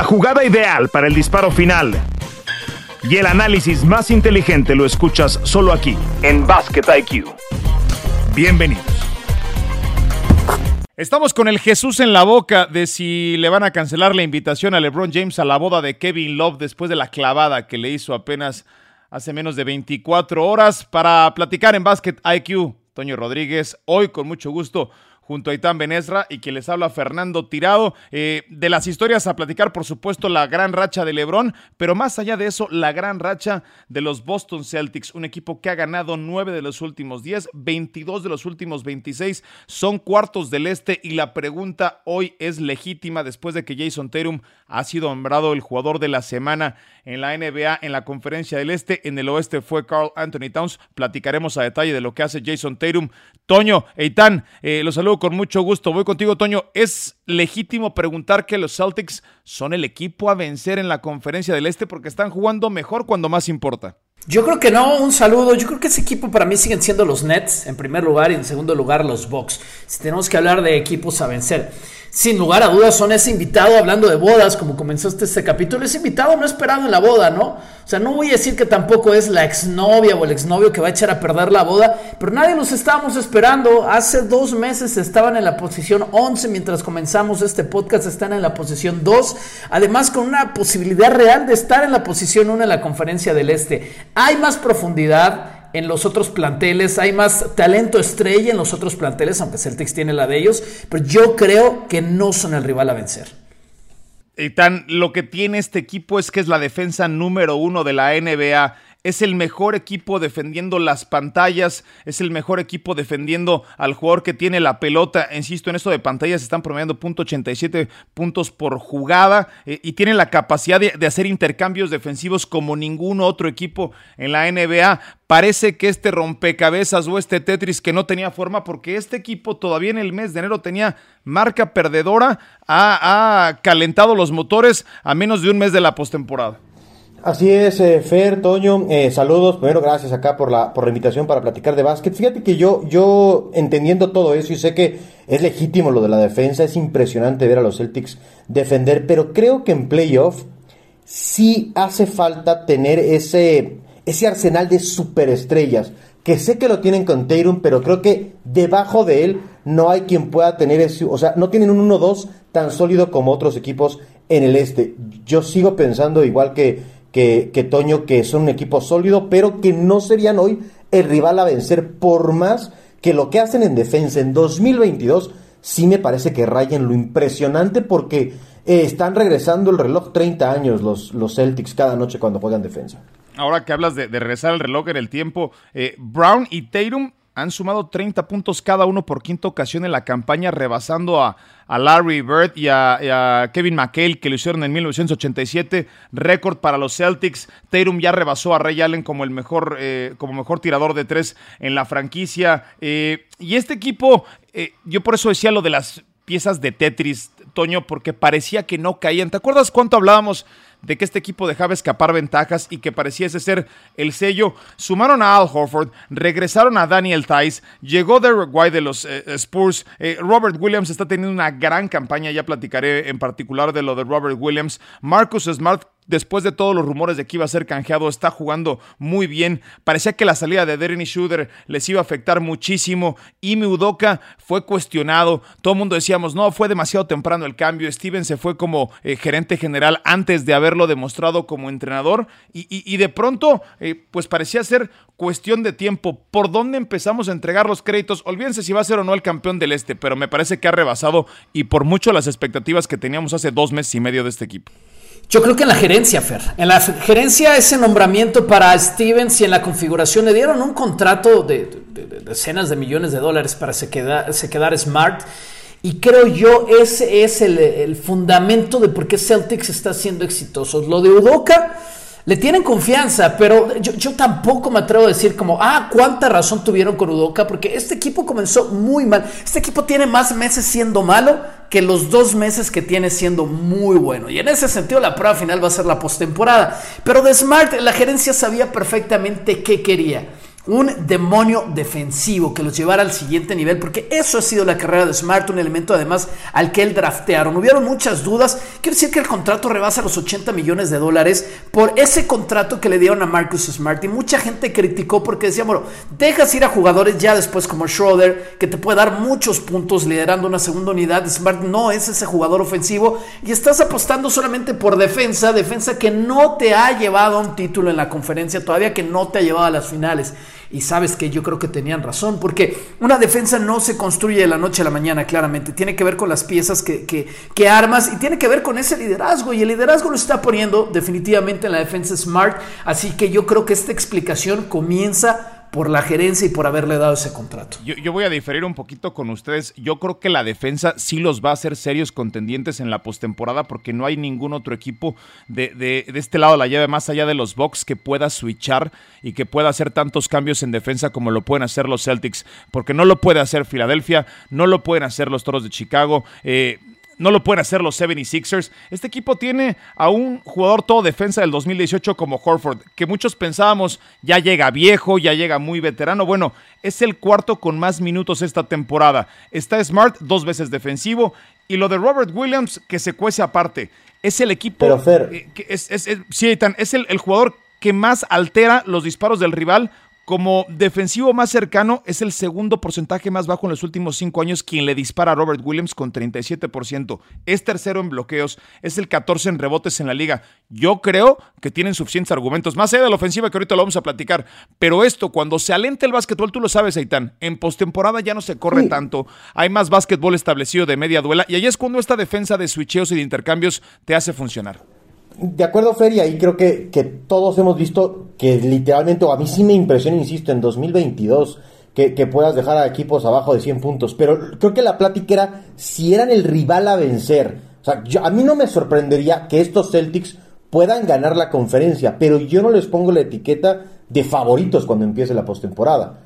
La jugada ideal para el disparo final y el análisis más inteligente lo escuchas solo aquí, en Basket IQ. Bienvenidos. Estamos con el Jesús en la boca de si le van a cancelar la invitación a LeBron James a la boda de Kevin Love después de la clavada que le hizo apenas hace menos de 24 horas para platicar en Basket IQ. Toño Rodríguez, hoy con mucho gusto junto a Itán Benesra y que les habla Fernando Tirado. Eh, de las historias a platicar, por supuesto, la gran racha de Lebron, pero más allá de eso, la gran racha de los Boston Celtics, un equipo que ha ganado nueve de los últimos 10, 22 de los últimos 26, son cuartos del este y la pregunta hoy es legítima después de que Jason Tatum ha sido nombrado el jugador de la semana en la NBA, en la conferencia del este, en el oeste fue Carl Anthony Towns. Platicaremos a detalle de lo que hace Jason Tatum. Toño, Eitan, eh, los saludo con mucho gusto. Voy contigo, Toño. ¿Es legítimo preguntar que los Celtics son el equipo a vencer en la conferencia del Este porque están jugando mejor cuando más importa? Yo creo que no, un saludo. Yo creo que ese equipo para mí siguen siendo los Nets en primer lugar y en segundo lugar los Bucks. Si tenemos que hablar de equipos a vencer sin lugar a dudas son ese invitado hablando de bodas, como comenzaste este capítulo, ese invitado no esperado en la boda, ¿no? O sea, no voy a decir que tampoco es la exnovia o el exnovio que va a echar a perder la boda, pero nadie los estábamos esperando. Hace dos meses estaban en la posición 11 mientras comenzamos este podcast, están en la posición 2, además con una posibilidad real de estar en la posición 1 en la conferencia del Este. Hay más profundidad en los otros planteles, hay más talento estrella en los otros planteles, aunque Celtics tiene la de ellos, pero yo creo que no son el rival a vencer. Y tan, lo que tiene este equipo es que es la defensa número uno de la NBA es el mejor equipo defendiendo las pantallas, es el mejor equipo defendiendo al jugador que tiene la pelota. Insisto, en esto de pantallas están promediando .87 puntos por jugada eh, y tienen la capacidad de, hacer intercambios defensivos como ningún otro equipo en la NBA. Parece que este rompecabezas o este Tetris que no tenía forma porque este equipo todavía en el mes de enero tenía marca perdedora, ha calentado los motores a menos de un mes de la postemporada. Así es, eh, Fer, Toño, eh, saludos. Primero, gracias acá por la, por la invitación para platicar de básquet. Fíjate que yo, yo entendiendo todo eso y sé que es legítimo lo de la defensa, es impresionante ver a los Celtics defender, pero creo que en playoff sí hace falta tener ese, ese arsenal de superestrellas, que sé que lo tienen con Tatum, pero creo que debajo de él no hay quien pueda tener ese, o sea, no tienen un 1-2 tan sólido como otros equipos en el este. Yo sigo pensando igual que que, Toño, que son un equipo sólido, pero que no serían hoy el rival a vencer, por más que lo que hacen en defensa en 2022 sí me parece que rayan lo impresionante porque eh, están regresando el reloj 30 años los, los Celtics cada noche cuando juegan defensa. Ahora que hablas de, regresar el reloj en el tiempo, eh, Brown y Tatum han sumado 30 puntos cada uno por quinta ocasión en la campaña, rebasando a, Larry Bird y a, Kevin McHale, que lo hicieron en 1987, récord para los Celtics. Tatum ya rebasó a Ray Allen como el mejor, eh, como mejor tirador de tres en la franquicia. Eh, y este equipo, eh, yo por eso decía lo de las piezas de Tetris, Toño, porque parecía que no caían. ¿Te acuerdas cuánto hablábamos? De que este equipo dejaba escapar ventajas y que pareciese ser el sello. Sumaron a Al Horford, regresaron a Daniel Tice, llegó Derek White de los eh, Spurs. Eh, Robert Williams está teniendo una gran campaña, ya platicaré en particular de lo de Robert Williams. Marcus Smart después de todos los rumores de que iba a ser canjeado, está jugando muy bien. Parecía que la salida de Derny Schroeder les iba a afectar muchísimo. Y Udoka fue cuestionado. Todo el mundo decíamos, no, fue demasiado temprano el cambio. Steven se fue como eh, gerente general antes de haberlo demostrado como entrenador. Y, de pronto, eh, pues parecía ser cuestión de tiempo. ¿Por dónde empezamos a entregar los créditos? Olvídense si va a ser o no el campeón del Este, pero me parece que ha rebasado y por mucho las expectativas que teníamos hace dos meses y medio de este equipo. Yo creo que en la gerencia, Fer. En la gerencia, ese nombramiento para Stevens y en la configuración le dieron un contrato de, decenas de millones de dólares para se, queda, se quedar Smart. Y creo yo ese es el, fundamento de por qué Celtics está siendo exitoso. Lo de Udoca le tienen confianza, pero yo, tampoco me atrevo a decir como, ah, cuánta razón tuvieron con Udoca, porque este equipo comenzó muy mal. Este equipo tiene más meses siendo malo que los dos meses que tiene siendo muy bueno. Y en ese sentido la prueba final va a ser la postemporada. Pero de Smart la gerencia sabía perfectamente qué quería. Un demonio defensivo que los llevara al siguiente nivel, porque eso ha sido la carrera de Smart, un elemento además al que él draftearon. Hubieron muchas dudas. Quiero decir que el contrato rebasa los 80 millones de dólares por ese contrato que le dieron a Marcus Smart. Y mucha gente criticó porque decía, bueno, dejas ir a jugadores ya después como Schroeder, que te puede dar muchos puntos liderando una segunda unidad. Smart no es ese jugador ofensivo y estás apostando solamente por defensa, defensa que no te ha llevado a un título en la conferencia, todavía que no te ha llevado a las finales. Y sabes que yo creo que tenían razón, porque una defensa no se construye de la noche a la mañana, claramente. Tiene que ver con las piezas que, que, armas y tiene que ver con ese liderazgo. Y el liderazgo lo está poniendo definitivamente en la defensa Smart. Así que yo creo que esta explicación comienza por la gerencia y por haberle dado ese contrato. Yo, voy a diferir un poquito con ustedes. Yo creo que la defensa sí los va a hacer serios contendientes en la postemporada porque no hay ningún otro equipo de, de, este lado de la llave, más allá de los Bucks, que pueda switchar y que pueda hacer tantos cambios en defensa como lo pueden hacer los Celtics, porque no lo puede hacer Filadelfia, no lo pueden hacer los Toros de Chicago. Eh, no lo pueden hacer los 76ers. Este equipo tiene a un jugador todo defensa del 2018 como Horford, que muchos pensábamos ya llega viejo, ya llega muy veterano. Bueno, es el cuarto con más minutos esta temporada. Está Smart, dos veces defensivo. Y lo de Robert Williams, que se cuece aparte. Es el equipo. Pero Fer. Eh, es, es, es el, el jugador que más altera los disparos del rival como defensivo más cercano, es el segundo porcentaje más bajo en los últimos cinco años quien le dispara a Robert Williams con 37%. Es tercero en bloqueos, es el 14 en rebotes en la liga. Yo creo que tienen suficientes argumentos, más allá de la ofensiva que ahorita lo vamos a platicar. Pero esto, cuando se alenta el básquetbol, tú lo sabes, Aitán, en postemporada ya no se corre tanto, hay más básquetbol establecido de media duela y ahí es cuando esta defensa de switcheos y de intercambios te hace funcionar de acuerdo, Fer, y ahí creo que, que, todos hemos visto que literalmente, o a mí sí me impresiona, insisto, en 2022, que, que, puedas dejar a equipos abajo de 100 puntos. Pero creo que la plática era si eran el rival a vencer. O sea, a mí no me sorprendería que estos Celtics puedan ganar la conferencia, pero yo no les pongo la etiqueta de favoritos cuando empiece la postemporada.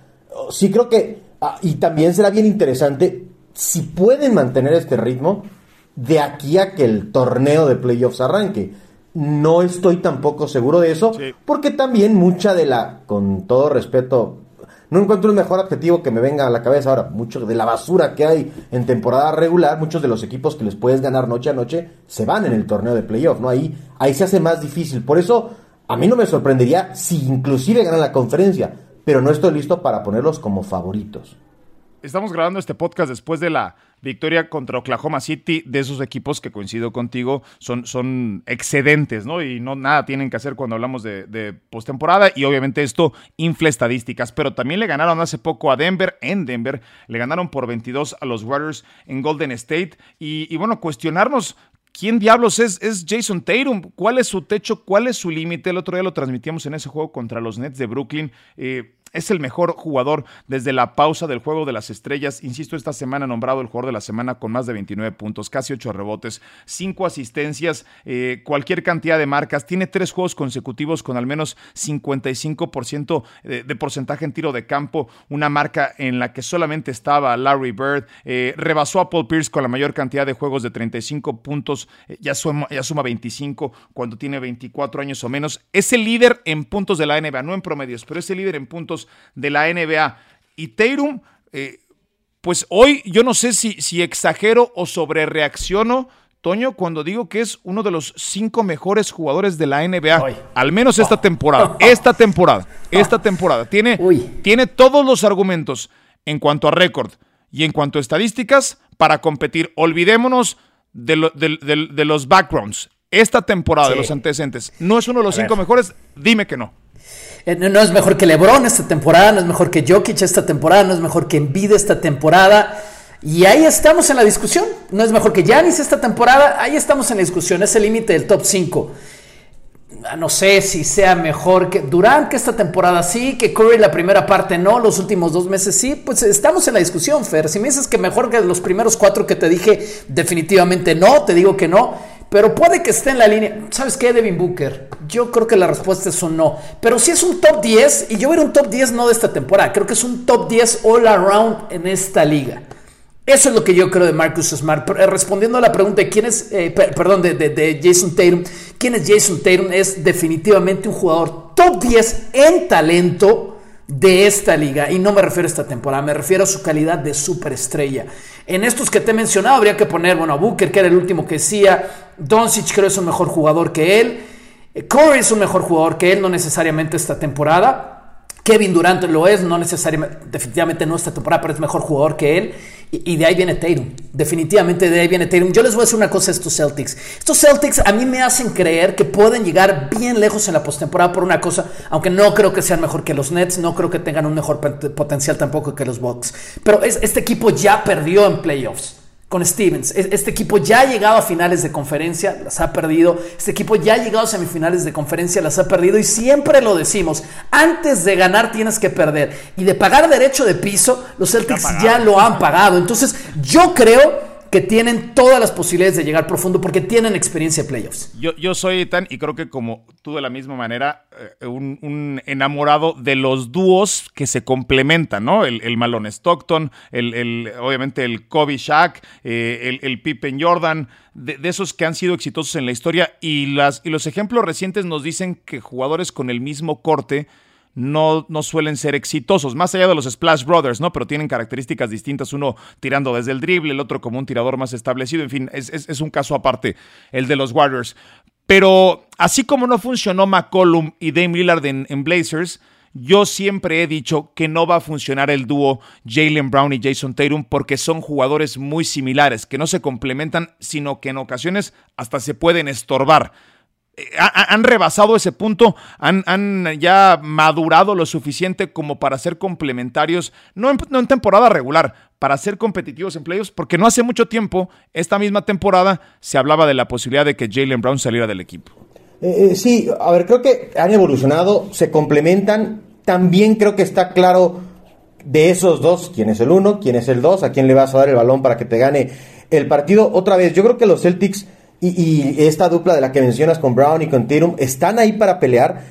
Sí creo que, ah, y también será bien interesante, si pueden mantener este ritmo de aquí a que el torneo de playoffs arranque no estoy tampoco seguro de eso, porque también mucha de la, con todo respeto, no encuentro el mejor adjetivo que me venga a la cabeza ahora, mucho de la basura que hay en temporada regular, muchos de los equipos que les puedes ganar noche a noche se van en el torneo de playoff, ¿no? Ahí, ahí se hace más difícil. Por eso, a mí no me sorprendería si inclusive ganan la conferencia, pero no estoy listo para ponerlos como favoritos. Estamos grabando este podcast después de la victoria contra Oklahoma City de esos equipos que coincido contigo son, son excedentes, ¿no? Y no nada tienen que hacer cuando hablamos de, postemporada y obviamente esto infla estadísticas, pero también le ganaron hace poco a Denver en Denver, le ganaron por 22 a los Warriors en Golden State y, y bueno, cuestionarnos ¿Quién diablos es, es, Jason Tatum? ¿Cuál es su techo? ¿Cuál es su límite? El otro día lo transmitíamos en ese juego contra los Nets de Brooklyn. Eh, es el mejor jugador desde la pausa del juego de las estrellas. Insisto, esta semana nombrado el jugador de la semana con más de 29 puntos, casi 8 rebotes, 5 asistencias, eh, cualquier cantidad de marcas. Tiene tres juegos consecutivos con al menos 55% de, de, porcentaje en tiro de campo, una marca en la que solamente estaba Larry Bird. Eh, rebasó a Paul Pierce con la mayor cantidad de juegos de 35 puntos, eh, ya, suma, ya suma 25 cuando tiene 24 años o menos. Es el líder en puntos de la NBA, no en promedios, pero es el líder en puntos de la NBA. Y Tatum, eh, pues hoy yo no sé si, si exagero o sobrereacciono. Toño, cuando digo que es uno de los cinco mejores jugadores de la NBA, al menos esta temporada, esta temporada, esta temporada, tiene, tiene todos los argumentos en cuanto a récord y en cuanto a estadísticas para competir. Olvidémonos de, los backgrounds. Esta temporada de los antecedentes, ¿no es uno de los cinco mejores? Dime que no. Eh, no es mejor que LeBron esta temporada, no es mejor que Jokic esta temporada, no es mejor que Embiid esta temporada. Y ahí estamos en la discusión. No es mejor que Giannis esta temporada, ahí estamos en la discusión. Es el límite del top 5. Ah, no sé si sea mejor que Durant que esta temporada sí, que Curry la primera parte no, los últimos dos meses sí, pues estamos en la discusión, Fer. Si me dices que mejor que los primeros cuatro que te dije, definitivamente no, te digo que no. Pero puede que esté en la línea. ¿Sabes qué, Devin Booker? Yo creo que la respuesta es un no. Pero si es un top 10, y yo era un top 10 no de esta temporada, creo que es un top 10 all around en esta liga. Eso es lo que yo creo de Marcus Smart. Eh, respondiendo a la pregunta de quién es, eh, perdón, de, de, Jason Tatum, quién es Jason Tatum, es definitivamente un jugador top 10 en talento de esta liga, y no me refiero a esta temporada, me refiero a su calidad de superestrella. En estos que te he mencionado habría que poner, bueno, a Booker, que era el último que decía, Doncic creo es un mejor jugador que él, Corey es un mejor jugador que él, no necesariamente esta temporada, Kevin Durant lo es, no necesariamente, definitivamente no esta temporada, pero es mejor jugador que él. Y, de ahí viene Tatum. Definitivamente de ahí viene Tatum. Yo les voy a decir una cosa a estos Celtics. Estos Celtics a mí me hacen creer que pueden llegar bien lejos en la postemporada por una cosa, aunque no creo que sean mejor que los Nets, no creo que tengan un mejor potencial tampoco que los Bucks. Pero este equipo ya perdió en playoffs con Stevens. Este equipo ya ha llegado a finales de conferencia, las ha perdido. Este equipo ya ha llegado a semifinales de conferencia, las ha perdido. Y siempre lo decimos, antes de ganar tienes que perder. Y de pagar derecho de piso, los Celtics ya lo han pagado. Entonces yo creo que tienen todas las posibilidades de llegar profundo porque tienen experiencia de playoffs. Yo, yo soy tan, y creo que como tú de la misma manera, eh, un, enamorado de los dúos que se complementan, ¿no? El, Malone Stockton, el, obviamente el Kobe Shaq, eh, el, el, Pippen Jordan, de, de, esos que han sido exitosos en la historia. Y, las, y los ejemplos recientes nos dicen que jugadores con el mismo corte no, no suelen ser exitosos, más allá de los Splash Brothers, ¿no? Pero tienen características distintas, uno tirando desde el drible, el otro como un tirador más establecido, en fin, es, un caso aparte el de los Warriors. Pero así como no funcionó McCollum y Dame Lillard en, en Blazers, yo siempre he dicho que no va a funcionar el dúo Jalen Brown y Jason Tatum porque son jugadores muy similares, que no se complementan, sino que en ocasiones hasta se pueden estorbar. Eh, han rebasado ese punto, han, ya madurado lo suficiente como para ser complementarios, no en, temporada regular, para ser competitivos en playoffs, porque no hace mucho tiempo, esta misma temporada, se hablaba de la posibilidad de que Jalen Brown saliera del equipo. Eh, eh, sí, a ver, creo que han evolucionado, se complementan, también creo que está claro de esos dos, quién es el uno, quién es el dos, a quién le vas a dar el balón para que te gane el partido. Otra vez, yo creo que los Celtics y, esta dupla de la que mencionas con Brown y con Tatum están ahí para pelear,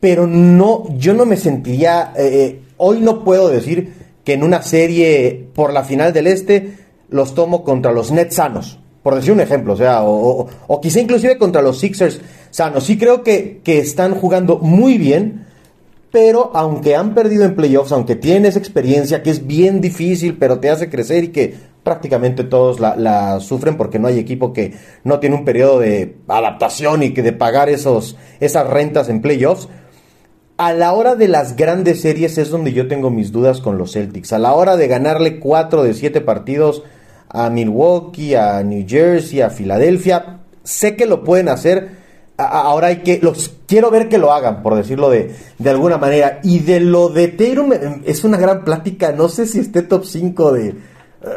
pero no, yo no me sentiría, eh, eh, hoy no puedo decir que en una serie por la final del Este los tomo contra los Nets sanos, por decir un ejemplo, o sea, o, quizá inclusive contra los Sixers sanos. Sí creo que, que están jugando muy bien, pero aunque han perdido en playoffs, aunque tienes experiencia que es bien difícil, pero te hace crecer y que prácticamente todos la, sufren porque no hay equipo que no tiene un periodo de adaptación y que de pagar esos, esas rentas en playoffs. A la hora de las grandes series es donde yo tengo mis dudas con los Celtics. A la hora de ganarle 4 de 7 partidos a Milwaukee, a New Jersey, a Filadelfia, sé que lo pueden hacer ahora hay que, los quiero ver que lo hagan, por decirlo de, de alguna manera. Y de lo de Tatum em, es una gran plática, no sé si esté top 5 de,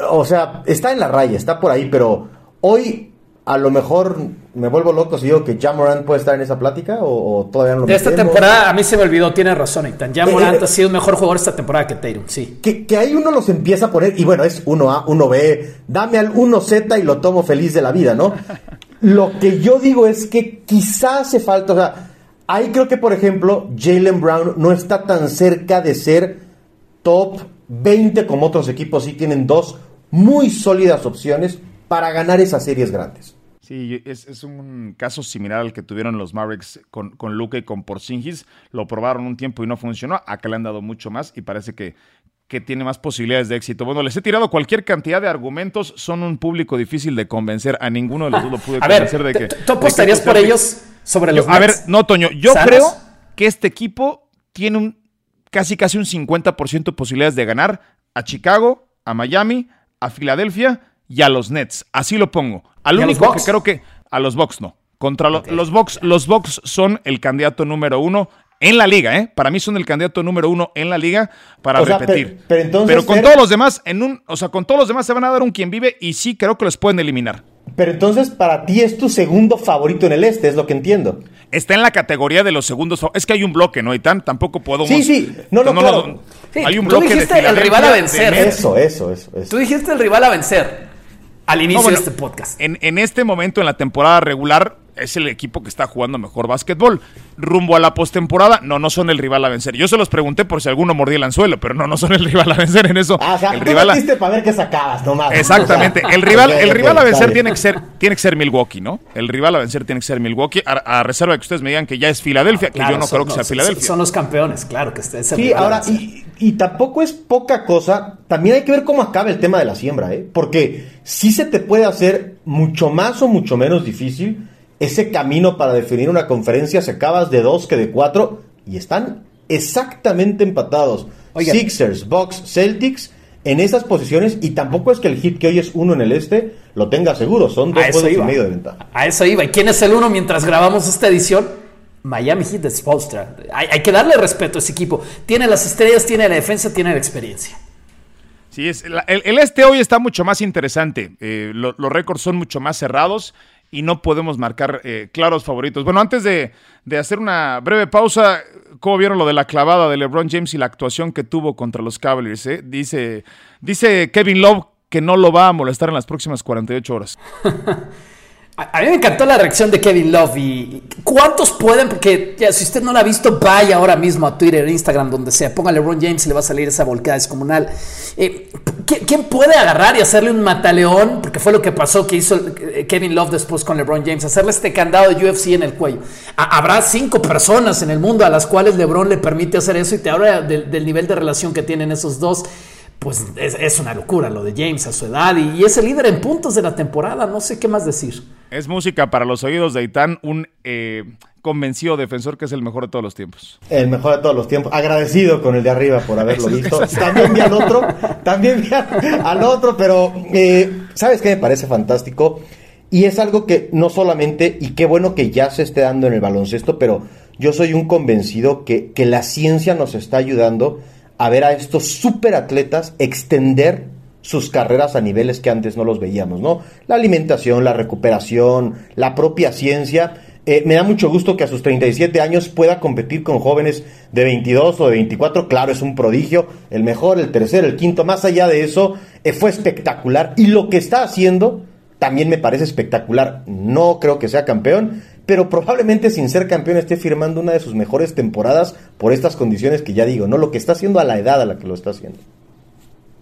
o sea, está en la raya, está por ahí, pero hoy a lo mejor me vuelvo loco si digo que Jamoran puede estar en esa plática o, todavía no lo De esta temporada a mí se me olvidó, tiene razón, Ethan. Jamoran eh, eh, ha sido un mejor jugador esta temporada que Tatum, sí. Que, que, ahí uno los empieza a poner, y bueno, es 1A, 1B, dame al 1Z y lo tomo feliz de la vida, ¿no? Lo que yo digo es que quizás hace falta, o sea, ahí creo que, por ejemplo, Jalen Brown no está tan cerca de ser top 20 como otros equipos, sí tienen dos muy sólidas opciones para ganar esas series grandes. Sí, es, un caso similar al que tuvieron los Mavericks con, con Luca y con Porzingis. Lo probaron un tiempo y no funcionó. Acá le han dado mucho más y parece que, que tiene más posibilidades de éxito. Bueno, les he tirado cualquier cantidad de argumentos, son un público difícil de convencer, a ninguno de los dos lo pude convencer de que... ¿Tú apostarías por ellos sobre los A ver, no, Toño, yo creo que este equipo tiene un casi casi un 50% de posibilidades de ganar a Chicago, a Miami, a Filadelfia y a los Nets. Así lo pongo. Al único que creo que a los Bucks no. Contra los Bucks, los Bucks son el candidato número uno en la liga, ¿eh? Para mí son el candidato número uno en la liga para repetir. pero, con todos los demás, en un, o sea, con todos los demás se van a dar un quien vive y sí creo que los pueden eliminar. Pero entonces para ti es tu segundo favorito en el este, es lo que entiendo. Está en la categoría de los segundos. Es que hay un bloque, ¿no? Y tan tampoco puedo. Sí, sí, no, no, no, hay un bloque. Tú dijiste el rival a vencer. Eso, eso, eso, Tú dijiste el rival a vencer al inicio de este podcast. En, en este momento, en la temporada regular, es el equipo que está jugando mejor básquetbol. Rumbo a la postemporada, no, no son el rival a vencer. Yo se los pregunté por si alguno mordía el anzuelo, pero no, no son el rival a vencer en eso. Ah, o sea, el tú rival a... para ver qué sacabas, nomás. Exactamente. O sea, el rival, el rival a vencer tiene que ser, tiene que ser Milwaukee, ¿no? El rival a vencer tiene que ser Milwaukee, a, a reserva de que ustedes me digan que ya es Filadelfia, que Claro, yo no son- creo que sea son- Filadelfia. Son los campeones, claro que es el Sí, rival ahora, y, y tampoco es poca cosa, también hay que ver cómo acaba el tema de la siembra, ¿eh? Porque sí se te puede hacer mucho más o mucho menos difícil ese camino para definir una conferencia, se acabas de dos que de cuatro, y están exactamente empatados. Sixers, Bucks, Celtics, en esas posiciones, y tampoco es que el hit que hoy es uno en el este lo tenga seguro, son dos A eso juegos y iba. medio de ventaja. A eso iba. ¿Y quién es el uno mientras grabamos esta edición? Miami Heat de Spolstra. Hay, hay que darle respeto a ese equipo. Tiene las estrellas, tiene la defensa, tiene la experiencia. Sí, es, el, el este hoy está mucho más interesante. Eh, lo- los récords son mucho más cerrados y no podemos marcar eh, claros favoritos. Bueno, antes de, de hacer una breve pausa, ¿cómo vieron lo de la clavada de LeBron James y la actuación que tuvo contra los Cavaliers? eh? Dice, dice Kevin Love que no lo va a molestar en las próximas 48 horas. A, mí me encantó la reacción de Kevin Love y cuántos pueden, porque ya, si usted no la ha visto, vaya ahora mismo a Twitter, Instagram, donde sea, ponga LeBron James y le va a salir esa volcada descomunal. Eh, ¿qui- ¿Quién puede agarrar y hacerle un mataleón? Porque fue lo que pasó que hizo eh, Kevin Love después con LeBron James, hacerle este candado de UFC en el cuello. Ha- habrá cinco personas en el mundo a las cuales LeBron le permite hacer eso y te habla del, nivel de relación que tienen esos dos. Pues es, es una locura lo de James a su edad y, y es el líder en puntos de la temporada, no sé qué más decir. Es música para los oídos de Itán, un eh, convencido defensor que es el mejor de todos los tiempos. El mejor de todos los tiempos. Agradecido con el de arriba por haberlo visto. También vi al otro, también vi al al otro, pero eh, ¿sabes qué me parece fantástico? Y es algo que no solamente, y qué bueno que ya se esté dando en el baloncesto, pero yo soy un convencido que, que la ciencia nos está ayudando a ver a estos superatletas extender sus carreras a niveles que antes no los veíamos, ¿no? La alimentación, la recuperación, la propia ciencia. Eh, me da mucho gusto que a sus 37 años pueda competir con jóvenes de 22 o de 24. Claro, es un prodigio. El mejor, el tercero, el quinto. Más allá de eso, eh, fue espectacular. Y lo que está haciendo también me parece espectacular. No creo que sea campeón, pero probablemente sin ser campeón esté firmando una de sus mejores temporadas por estas condiciones que ya digo, ¿no? Lo que está haciendo a la edad a la que lo está haciendo.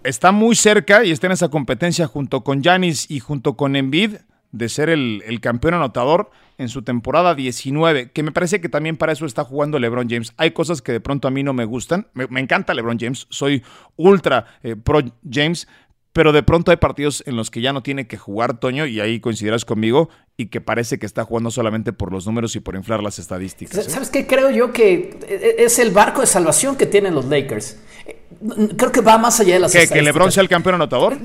Está muy cerca y está en esa competencia junto con Yanis y junto con Embiid de ser el, el campeón anotador en su temporada 19, que me parece que también para eso está jugando LeBron James. Hay cosas que de pronto a mí no me gustan. Me, me encanta LeBron James, soy ultra eh, pro James, pero de pronto hay partidos en los que ya no tiene que jugar Toño y ahí coincidirás conmigo y que parece que está jugando solamente por los números y por inflar las estadísticas. ¿eh? ¿Sabes qué? Creo yo que e, es el barco de salvación que tienen los Lakers. Creo que va más allá de las ¿Que, que. LeBron sea el campeón anotador?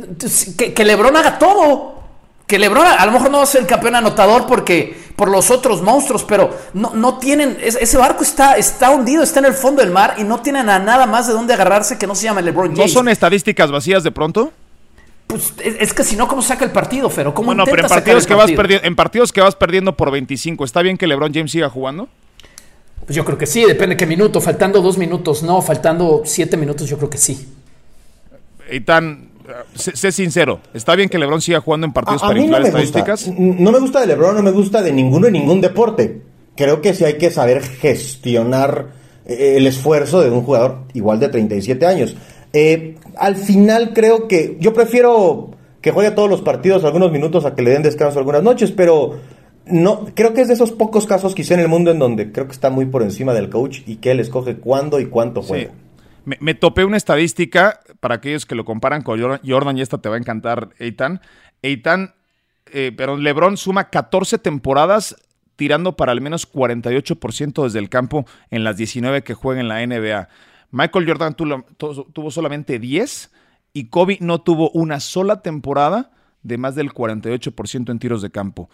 que, que LeBron haga todo. Que LeBron a lo mejor no va a ser el campeón anotador porque por los otros monstruos, pero no, no tienen es- ese barco está está hundido, está en el fondo del mar y no tienen a nada más de dónde agarrarse que no se llama LeBron ¿No James. son estadísticas vacías de pronto? Pues, es, que si no cómo saca el partido, pero cómo Bueno, pero en partidos, el que vas partido? perdiendo, en partidos que vas perdiendo por 25, ¿está bien que LeBron James siga jugando? Pues yo creo que sí, depende de qué minuto, faltando dos minutos, no, faltando siete minutos, yo creo que sí. Eitan, sé, sé sincero, ¿está bien que LeBron siga jugando en partidos A, a para mí no inflar me gusta. estadísticas? No me gusta de LeBron, no me gusta de ninguno en ningún deporte. Creo que sí hay que saber gestionar eh, el esfuerzo de un jugador igual de 37 años. Eh, al final creo que yo prefiero que juegue todos los partidos algunos minutos a que le den descanso algunas noches, pero no creo que es de esos pocos casos quizá en el mundo en donde creo que está muy por encima del coach y que él escoge cuándo y cuánto Sí. juega. Me, me topé una estadística para aquellos que lo comparan con Jordan, y esta te va a encantar, Eitan. Eitan, eh, pero LeBron suma 14 temporadas tirando para al menos 48% desde el campo en las 19 que juega en la NBA. Michael Jordan tuvo, tu- tuvo solamente 10 y Kobe no tuvo una sola temporada de más del 48% en tiros de campo.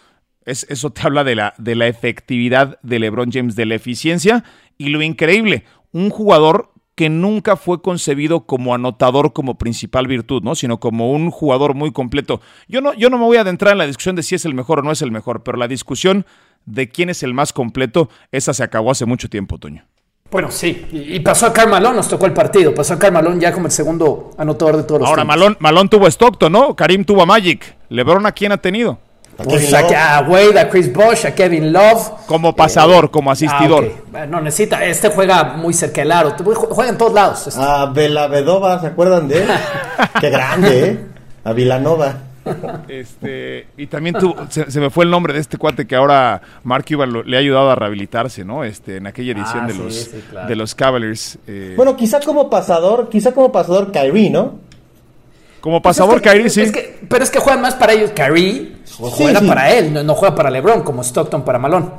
Es, eso te habla de la, de la efectividad de LeBron James, de la eficiencia y lo increíble, un jugador que nunca fue concebido como anotador como principal virtud, ¿no? Sino como un jugador muy completo. Yo no, yo no me voy a adentrar en la discusión de si es el mejor o no es el mejor, pero la discusión de quién es el más completo, esa se acabó hace mucho tiempo, Toño. Bueno, sí, y, pasó a Carmalón, nos tocó el partido, pasó a Carmalón ya como el segundo anotador de todos los Ahora. Malón, Malón tuvo a Stockton, ¿no? Karim tuvo a Magic. LeBron, ¿a quién ha tenido? Pues a, Wade, a Chris Bosh, a Kevin Love. Como pasador, eh, como asistidor. Ah, no necesita, este juega muy cerca del aro, juega en todos lados. Este. A Vedova, ¿se acuerdan de él? Qué grande, ¿eh? A Vilanova. Este, y también se, me fue el nombre de este cuate que ahora Mark Cuban le ha ayudado a rehabilitarse, ¿no? Este, en aquella edición ah, de, los, de los Cavaliers. Eh. Bueno, quizá como pasador, quizá como pasador Kyrie, ¿no? Como pasador pues Kyrie, sí. pero es que juegan más para ellos. Kyrie juega para él, no, juega para LeBron, como Stockton para Malone.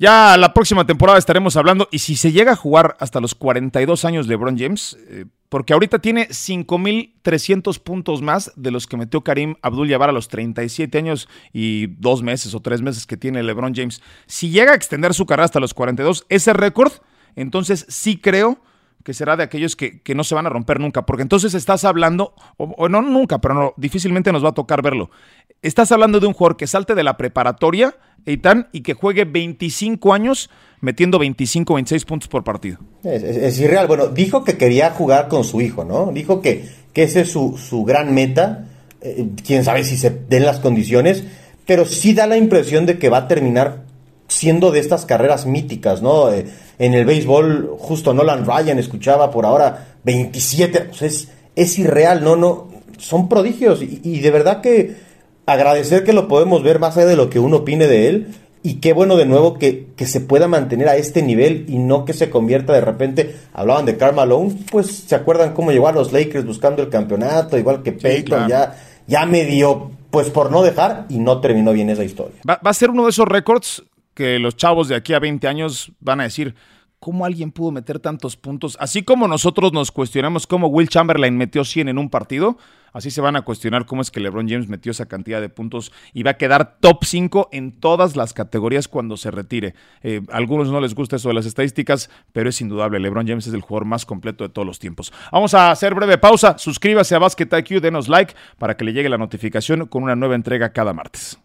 Ya la próxima temporada estaremos hablando, y si se llega a jugar hasta los 42 años LeBron James, eh, porque ahorita tiene 5.300 puntos más de los que metió Karim Abdul-Jabbar a los 37 años y dos meses o tres meses que tiene LeBron James. Si llega a extender su carrera hasta los 42, ese récord, entonces sí creo que será de aquellos que, no se van a romper nunca, porque entonces estás hablando, o, no nunca, pero no, difícilmente nos va a tocar verlo. Estás hablando de un jugador que salte de la preparatoria, Eitan, y que juegue 25 años metiendo 25, 26 puntos por partido. Es, irreal. Bueno, dijo que quería jugar con su hijo, ¿no? Dijo que, que ese es su, su gran meta. Eh, quién sabe si se den las condiciones, pero sí da la impresión de que va a terminar siendo de estas carreras míticas, ¿no? Eh, en el béisbol, justo Nolan Ryan escuchaba por ahora 27, pues es, es irreal, ¿no? no Son prodigios y, de verdad que agradecer que lo podemos ver más allá de lo que uno opine de él y qué bueno de nuevo que, que, se pueda mantener a este nivel y no que se convierta de repente, hablaban de Karl Malone, pues se acuerdan cómo llegó a los Lakers buscando el campeonato, igual que Peyton, ya, ya me dio, pues por no dejar y no terminó bien esa historia. Va, va a ser uno de esos récords que los chavos de aquí a 20 años van a decir, ¿cómo alguien pudo meter tantos puntos? Así como nosotros nos cuestionamos cómo Will Chamberlain metió 100 en un partido, así se van a cuestionar cómo es que LeBron James metió esa cantidad de puntos y va a quedar top 5 en todas las categorías cuando se retire. Eh, a algunos no les gusta eso de las estadísticas, pero es indudable, LeBron James es el jugador más completo de todos los tiempos. Vamos a hacer breve pausa, suscríbase a Basket IQ, denos like para que le llegue la notificación con una nueva entrega cada martes.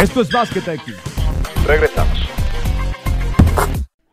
Esto es Basket IQ.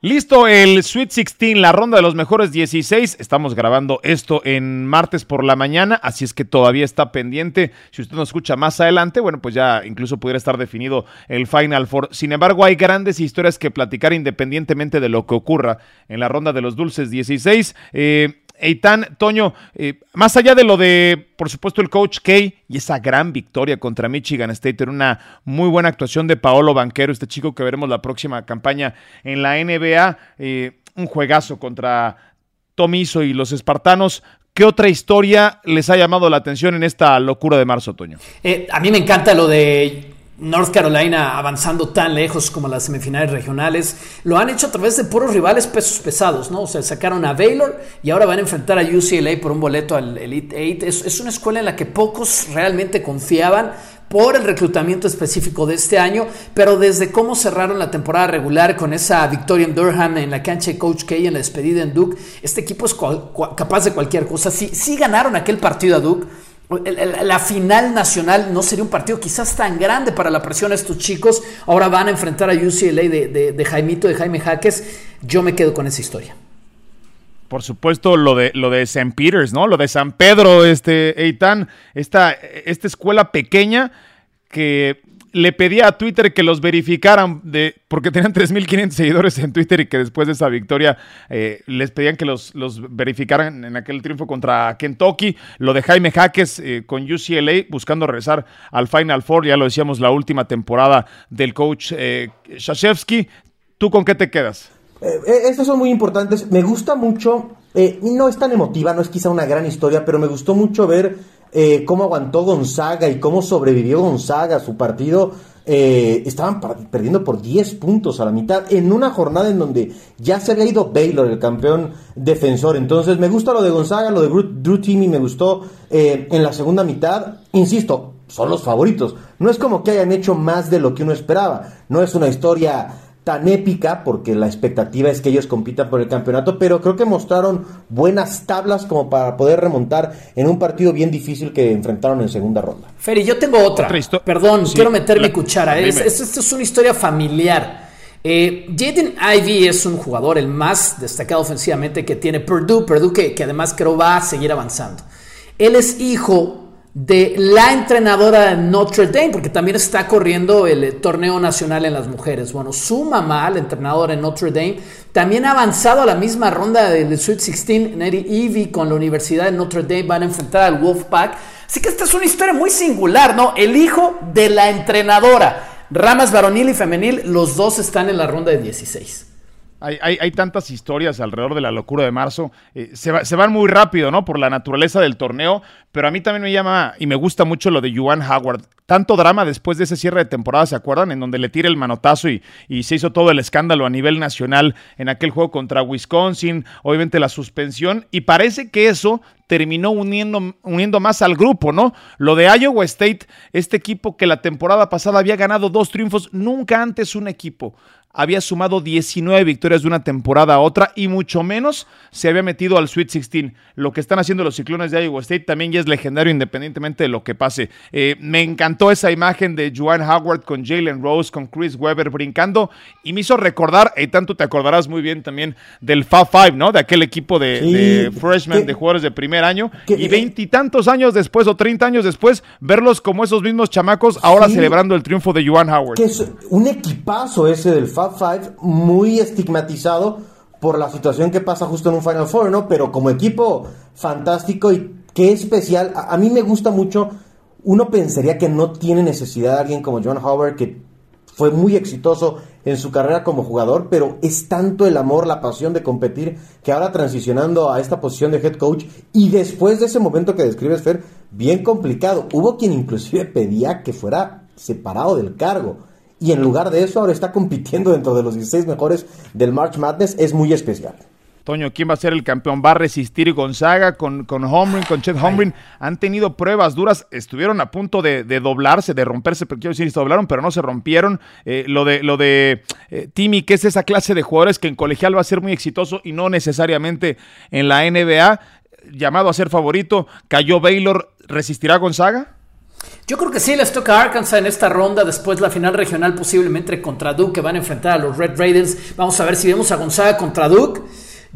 Listo el Sweet 16, la ronda de los mejores 16. Estamos grabando esto en martes por la mañana, así es que todavía está pendiente. Si usted nos escucha más adelante, bueno, pues ya incluso pudiera estar definido el Final Four. Sin embargo, hay grandes historias que platicar independientemente de lo que ocurra en la ronda de los dulces 16. Eh, Eitan, Toño, eh, más allá de lo de, por supuesto, el coach Kay y esa gran victoria contra Michigan State, era una muy buena actuación de Paolo Banquero, este chico que veremos la próxima campaña en la NBA, eh, un juegazo contra Tomiso y los espartanos. ¿Qué otra historia les ha llamado la atención en esta locura de marzo, Toño? Eh, a mí me encanta lo de North Carolina avanzando tan lejos como las semifinales regionales, lo han hecho a través de puros rivales pesos pesados, ¿no? O sea, sacaron a Baylor y ahora van a enfrentar a UCLA por un boleto al Elite 8. Es, una escuela en la que pocos realmente confiaban por el reclutamiento específico de este año, pero desde cómo cerraron la temporada regular con esa victoria en Durham en la cancha de Coach K en la despedida en Duke, este equipo es capaz de cualquier cosa. Si, si ganaron aquel partido a Duke, la final nacional no sería un partido quizás tan grande para la presión a estos chicos. Ahora van a enfrentar a UCLA de, de, Jaimito, de Jaime Jaques. Yo me quedo con esa historia. Por supuesto, lo de lo de St. Peters, ¿no? Lo de San Pedro, este Eitan, esta, esta escuela pequeña que le pedía a Twitter que los verificaran, de, porque tenían 3.500 seguidores en Twitter y que después de esa victoria eh, les pedían que los, los, verificaran en aquel triunfo contra Kentucky. Lo de Jaime Jaques eh, con UCLA buscando regresar al Final Four, ya lo decíamos, la última temporada del coach eh, Shashevsky. ¿Tú con qué te quedas? Eh, estos son muy importantes. Me gusta mucho, no es tan emotiva, no es quizá una gran historia, pero me gustó mucho ver eh, cómo aguantó Gonzaga y cómo sobrevivió Gonzaga su partido. Eh, estaban perdiendo por 10 puntos a la mitad en una jornada en donde ya se había ido Baylor, el campeón defensor. Entonces me gusta lo de Gonzaga, lo de Drew, Timmy me gustó eh, en la segunda mitad. Insisto, son los favoritos. No es como que hayan hecho más de lo que uno esperaba. No es una historia tan épica, porque la expectativa es que ellos compitan por el campeonato, pero creo que mostraron buenas tablas como para poder remontar en un partido bien difícil que enfrentaron en segunda ronda. Feri, yo tengo otra. Perdón, quiero meter mi cuchara. Esta es, una historia familiar. Eh, Jaden Ivey es un jugador el más destacado ofensivamente que tiene Purdue, Purdue que, que además creo va a seguir avanzando. Él es hijo de la entrenadora de Notre Dame, porque también está corriendo el eh, torneo nacional en las mujeres. Bueno, su mamá, la entrenadora de Notre Dame, también ha avanzado a la misma ronda del Sweet 16. Neri Evie con la Universidad de Notre Dame van a enfrentar al Wolfpack. Así que esta es una historia muy singular, ¿no? El hijo de la entrenadora. Ramas varonil y femenil, los dos están en la ronda de 16. Hay, tantas historias alrededor de la locura de marzo. Eh, se, se, van muy rápido, ¿no? Por la naturaleza del torneo. Pero a mí también me llama y me gusta mucho lo de Juan Howard. Tanto drama después de ese cierre de temporada, ¿se acuerdan? En donde le tira el manotazo y, y se hizo todo el escándalo a nivel nacional en aquel juego contra Wisconsin. Obviamente la suspensión. Y parece que eso terminó uniendo, uniendo más al grupo, ¿no? Lo de Iowa State, este equipo que la temporada pasada había ganado dos triunfos, nunca antes un equipo había sumado 19 victorias de una temporada a otra y mucho menos se había metido al Sweet 16. Lo que están haciendo los ciclones de Iowa State también ya es legendario independientemente de lo que pase. Eh, me encantó esa imagen de Joan Howard con Jalen Rose, con Chris Webber brincando y me hizo recordar, y tanto te acordarás muy bien también del Fab Five, ¿no? De aquel equipo de, freshmen, de jugadores de primer año y veintitantos años después o treinta años después, verlos como esos mismos chamacos ahora celebrando el triunfo de Joan Howard. Que es un equipazo ese del Fab Five muy estigmatizado por la situación que pasa justo en un Final Four, ¿no? Pero como equipo fantástico y qué especial. A, mí me gusta mucho. Uno pensaría que no tiene necesidad de alguien como John Howard, que fue muy exitoso en su carrera como jugador, pero es tanto el amor, la pasión de competir, que ahora transicionando a esta posición de head coach y después de ese momento que describes, Fer, bien complicado. Hubo quien inclusive pedía que fuera separado del cargo y en lugar de eso ahora está compitiendo dentro de los 16 mejores del March Madness, es muy especial. Toño, ¿quién va a ser el campeón? ¿Va a resistir Gonzaga con, con Holmgren, con Chet Holmgren? Han tenido pruebas duras, estuvieron a punto de, doblarse, de romperse, pero quiero decir, se doblaron, pero no se rompieron. Eh, lo de, lo de eh, Timmy, que es esa clase de jugadores que en colegial va a ser muy exitoso y no necesariamente en la NBA, llamado a ser favorito, cayó Baylor, ¿resistirá Gonzaga? Yo creo que sí les toca a Arkansas en esta ronda, después la final regional posiblemente contra Duke, que van a enfrentar a los Red Raiders. Vamos a ver si vemos a Gonzaga contra Duke.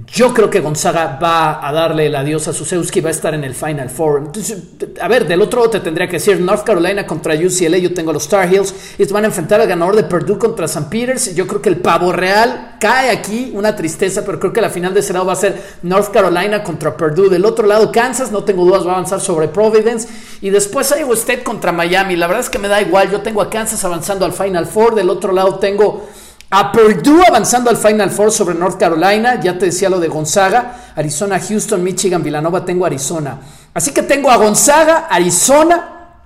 Yo creo que Gonzaga va a darle el adiós a Susewski, va a estar en el Final Four. Entonces, a ver, del otro te tendría que decir North Carolina contra UCLA, yo tengo los Tar Heels, y van a enfrentar al ganador de Purdue contra St. Peters. Yo creo que el pavo real cae aquí, una tristeza, pero creo que la final de ese lado va a ser North Carolina contra Purdue. Del otro lado, Kansas, no tengo dudas, va a avanzar sobre Providence. Y después Iowa State contra Miami. La verdad es que me da igual, yo tengo a Kansas avanzando al Final Four, del otro lado tengo a Purdue avanzando al Final Four sobre North Carolina. Ya te decía lo de Gonzaga. Arizona, Houston, Michigan, Villanova. Tengo Arizona. Así que tengo a Gonzaga, Arizona,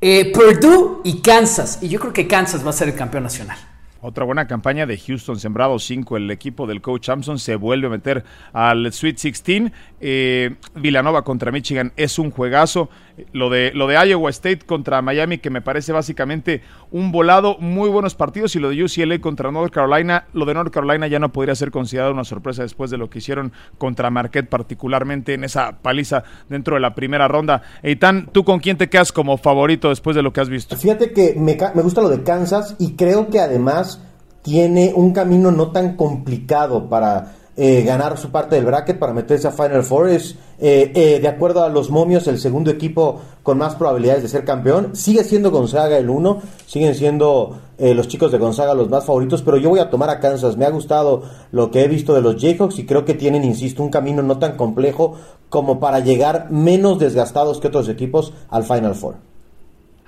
eh, Purdue y Kansas. Y yo creo que Kansas va a ser el campeón nacional. Otra buena campaña de Houston, sembrado 5. El equipo del coach Samson se vuelve a meter al Sweet 16. Eh, Villanova contra Michigan es un juegazo. Lo de, lo de Iowa State contra Miami, que me parece básicamente un volado. Muy buenos partidos. Y lo de UCLA contra North Carolina. Lo de North Carolina ya no podría ser considerado una sorpresa después de lo que hicieron contra Marquette, particularmente en esa paliza dentro de la primera ronda. Eitan, ¿tú con quién te quedas como favorito después de lo que has visto? Fíjate que me, me gusta lo de Kansas y creo que además tiene un camino no tan complicado para eh, ganar su parte del bracket, para meterse a Final Four. Es, eh, eh, de acuerdo a los momios, el segundo equipo con más probabilidades de ser campeón. Sigue siendo Gonzaga el uno, siguen siendo los chicos de Gonzaga los más favoritos, pero yo voy a tomar a Kansas. Me ha gustado lo que he visto de los Jayhawks y creo que tienen, insisto, un camino no tan complejo como para llegar menos desgastados que otros equipos al Final Four.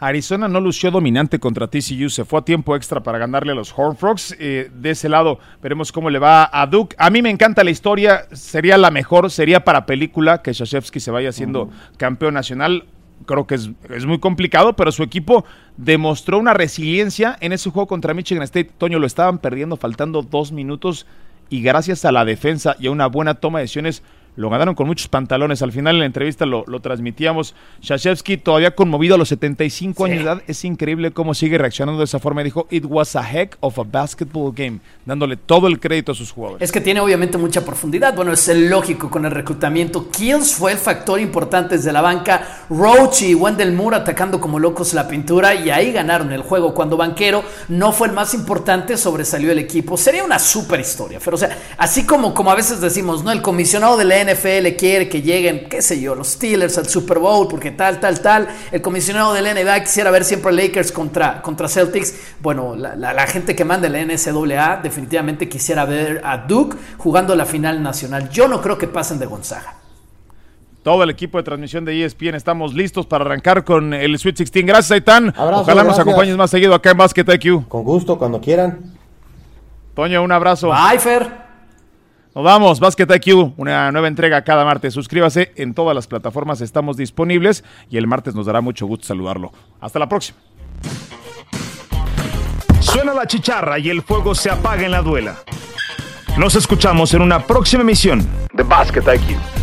Arizona no lució dominante contra TCU, se fue a tiempo extra para ganarle a los Horn Frogs. Eh, de ese lado veremos cómo le va a Duke. A mí me encanta la historia, sería la mejor, sería para película que Shashevsky se vaya siendo campeón nacional. Creo que es, es, muy complicado, pero su equipo demostró una resiliencia en ese juego contra Michigan State. Toño lo estaban perdiendo faltando dos minutos y gracias a la defensa y a una buena toma de decisiones lo ganaron con muchos pantalones. Al final en la entrevista lo, transmitíamos. Shashevsky todavía conmovido a los 75 años de edad. Es increíble cómo sigue reaccionando de esa forma. Dijo, it was a heck of a basketball game. Dándole todo el crédito a sus jugadores. Es que tiene obviamente mucha profundidad. Bueno, es el lógico con el reclutamiento. Kills fue el factor importante desde la banca. Roach y Wendell Moore atacando como locos la pintura. Y ahí ganaron el juego. Cuando Banquero no fue el más importante, sobresalió el equipo. Sería una super historia. Pero o sea, así como, como a veces decimos, ¿no? El comisionado de la NFL quiere que lleguen, qué sé yo, los Steelers al Super Bowl, porque tal, tal, tal. El comisionado del NBA quisiera ver siempre Lakers contra, contra Celtics. Bueno, la, gente que manda la NCAA definitivamente quisiera ver a Duke jugando la final nacional. Yo no creo que pasen de Gonzaga. Todo el equipo de transmisión de ESPN estamos listos para arrancar con el Sweet 16. Gracias, Aitán. Ojalá nos acompañes más seguido acá en Basket IQ. Con gusto, cuando quieran. Toño, un abrazo. Bye, Fer. Nos vamos, Basket IQ, una nueva entrega cada martes. Suscríbase, en todas las plataformas estamos disponibles y el martes nos dará mucho gusto saludarlo. Hasta la próxima. Suena la chicharra y el fuego se apaga en la duela. Nos escuchamos en una próxima emisión de Basket IQ.